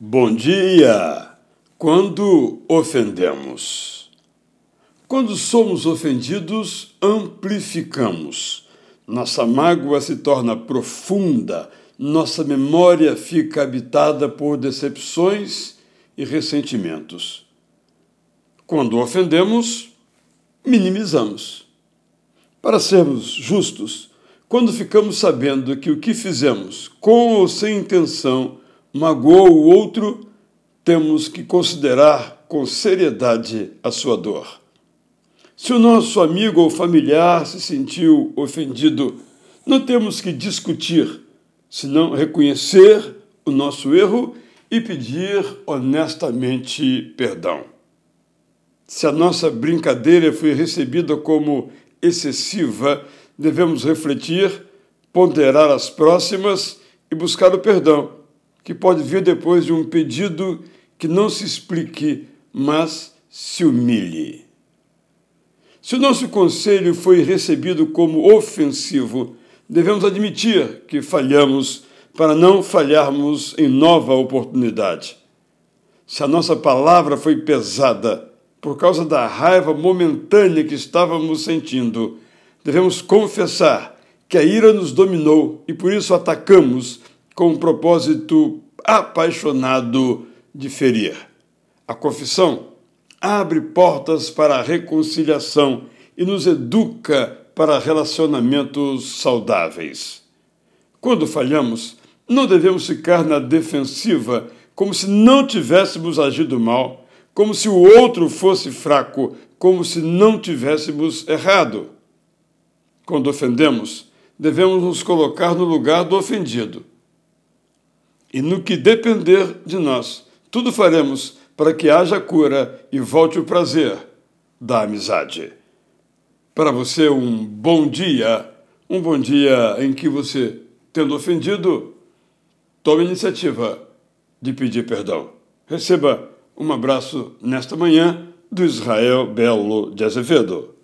Bom dia! Quando ofendemos. Quando somos ofendidos, amplificamos. Nossa mágoa se torna profunda, nossa memória fica habitada por decepções e ressentimentos. Quando ofendemos, minimizamos. Para sermos justos, quando ficamos sabendo que o que fizemos, com ou sem intenção, magoou o outro, temos que considerar com seriedade a sua dor. Se o nosso amigo ou familiar se sentiu ofendido, não temos que discutir, senão reconhecer o nosso erro e pedir honestamente perdão. Se a nossa brincadeira foi recebida como excessiva, devemos refletir, ponderar as próximas e buscar o perdão que pode vir depois de um pedido que não se explique, mas se humilhe. Se o nosso conselho foi recebido como ofensivo, devemos admitir que falhamos para não falharmos em nova oportunidade. Se a nossa palavra foi pesada por causa da raiva momentânea que estávamos sentindo, devemos confessar que a ira nos dominou e por isso atacamos com um propósito apaixonado de ferir. A confissão abre portas para a reconciliação e nos educa para relacionamentos saudáveis. Quando falhamos, não devemos ficar na defensiva como se não tivéssemos agido mal, como se o outro fosse fraco, como se não tivéssemos errado. Quando ofendemos, devemos nos colocar no lugar do ofendido e no que depender de nós, tudo faremos para que haja cura e volte o prazer da amizade. Para você, um bom dia, um bom dia em que você, tendo ofendido, tome a iniciativa de pedir perdão. Receba um abraço nesta manhã do Israel Belo de Azevedo.